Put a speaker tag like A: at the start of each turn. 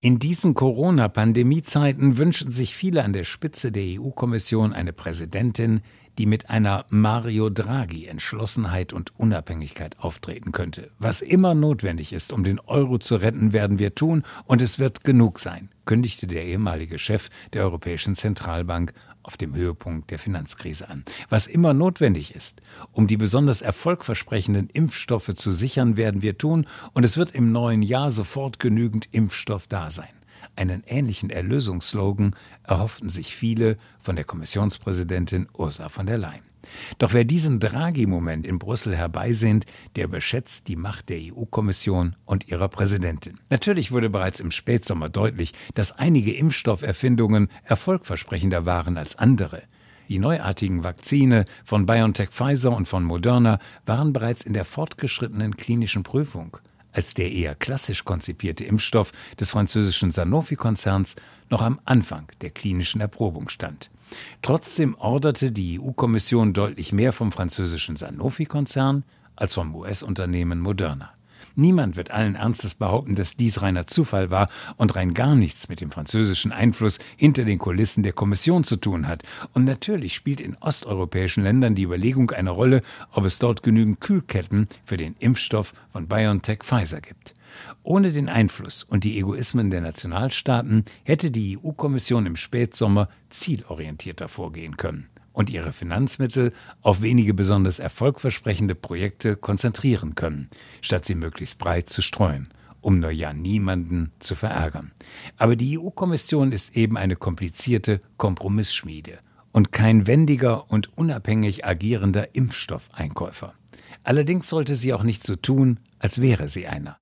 A: In diesen Corona-Pandemie-Zeiten wünschen sich viele an der Spitze der EU-Kommission eine Präsidentin, die mit einer Mario Draghi Entschlossenheit und Unabhängigkeit auftreten könnte. Was immer notwendig ist, um den Euro zu retten, werden wir tun und es wird genug sein, kündigte der ehemalige Chef der Europäischen Zentralbank auf dem Höhepunkt der Finanzkrise an. Was immer notwendig ist, um die besonders erfolgversprechenden Impfstoffe zu sichern, werden wir tun und es wird im neuen Jahr sofort genügend Impfstoff da sein. Einen ähnlichen Erlösungsslogan erhofften sich viele von der Kommissionspräsidentin Ursula von der Leyen. Doch wer diesen Draghi-Moment in Brüssel herbeisehnt, der überschätzt die Macht der EU-Kommission und ihrer Präsidentin. Natürlich wurde bereits im Spätsommer deutlich, dass einige Impfstofferfindungen erfolgversprechender waren als andere. Die neuartigen Vakzine von BioNTech Pfizer und von Moderna waren bereits in der fortgeschrittenen klinischen Prüfung als der eher klassisch konzipierte Impfstoff des französischen Sanofi-Konzerns noch am Anfang der klinischen Erprobung stand. Trotzdem orderte die EU-Kommission deutlich mehr vom französischen Sanofi-Konzern als vom US-Unternehmen Moderna. Niemand wird allen Ernstes behaupten, dass dies reiner Zufall war und rein gar nichts mit dem französischen Einfluss hinter den Kulissen der Kommission zu tun hat. Und natürlich spielt in osteuropäischen Ländern die Überlegung eine Rolle, ob es dort genügend Kühlketten für den Impfstoff von BioNTech Pfizer gibt. Ohne den Einfluss und die Egoismen der Nationalstaaten hätte die EU-Kommission im Spätsommer zielorientierter vorgehen können und ihre Finanzmittel auf wenige besonders erfolgversprechende Projekte konzentrieren können, statt sie möglichst breit zu streuen um nur ja niemanden zu verärgern. Aber die EU-Kommission ist eben eine komplizierte Kompromissschmiede und kein wendiger und unabhängig agierender Impfstoffeinkäufer. Allerdings sollte sie auch nicht so tun, als wäre sie einer.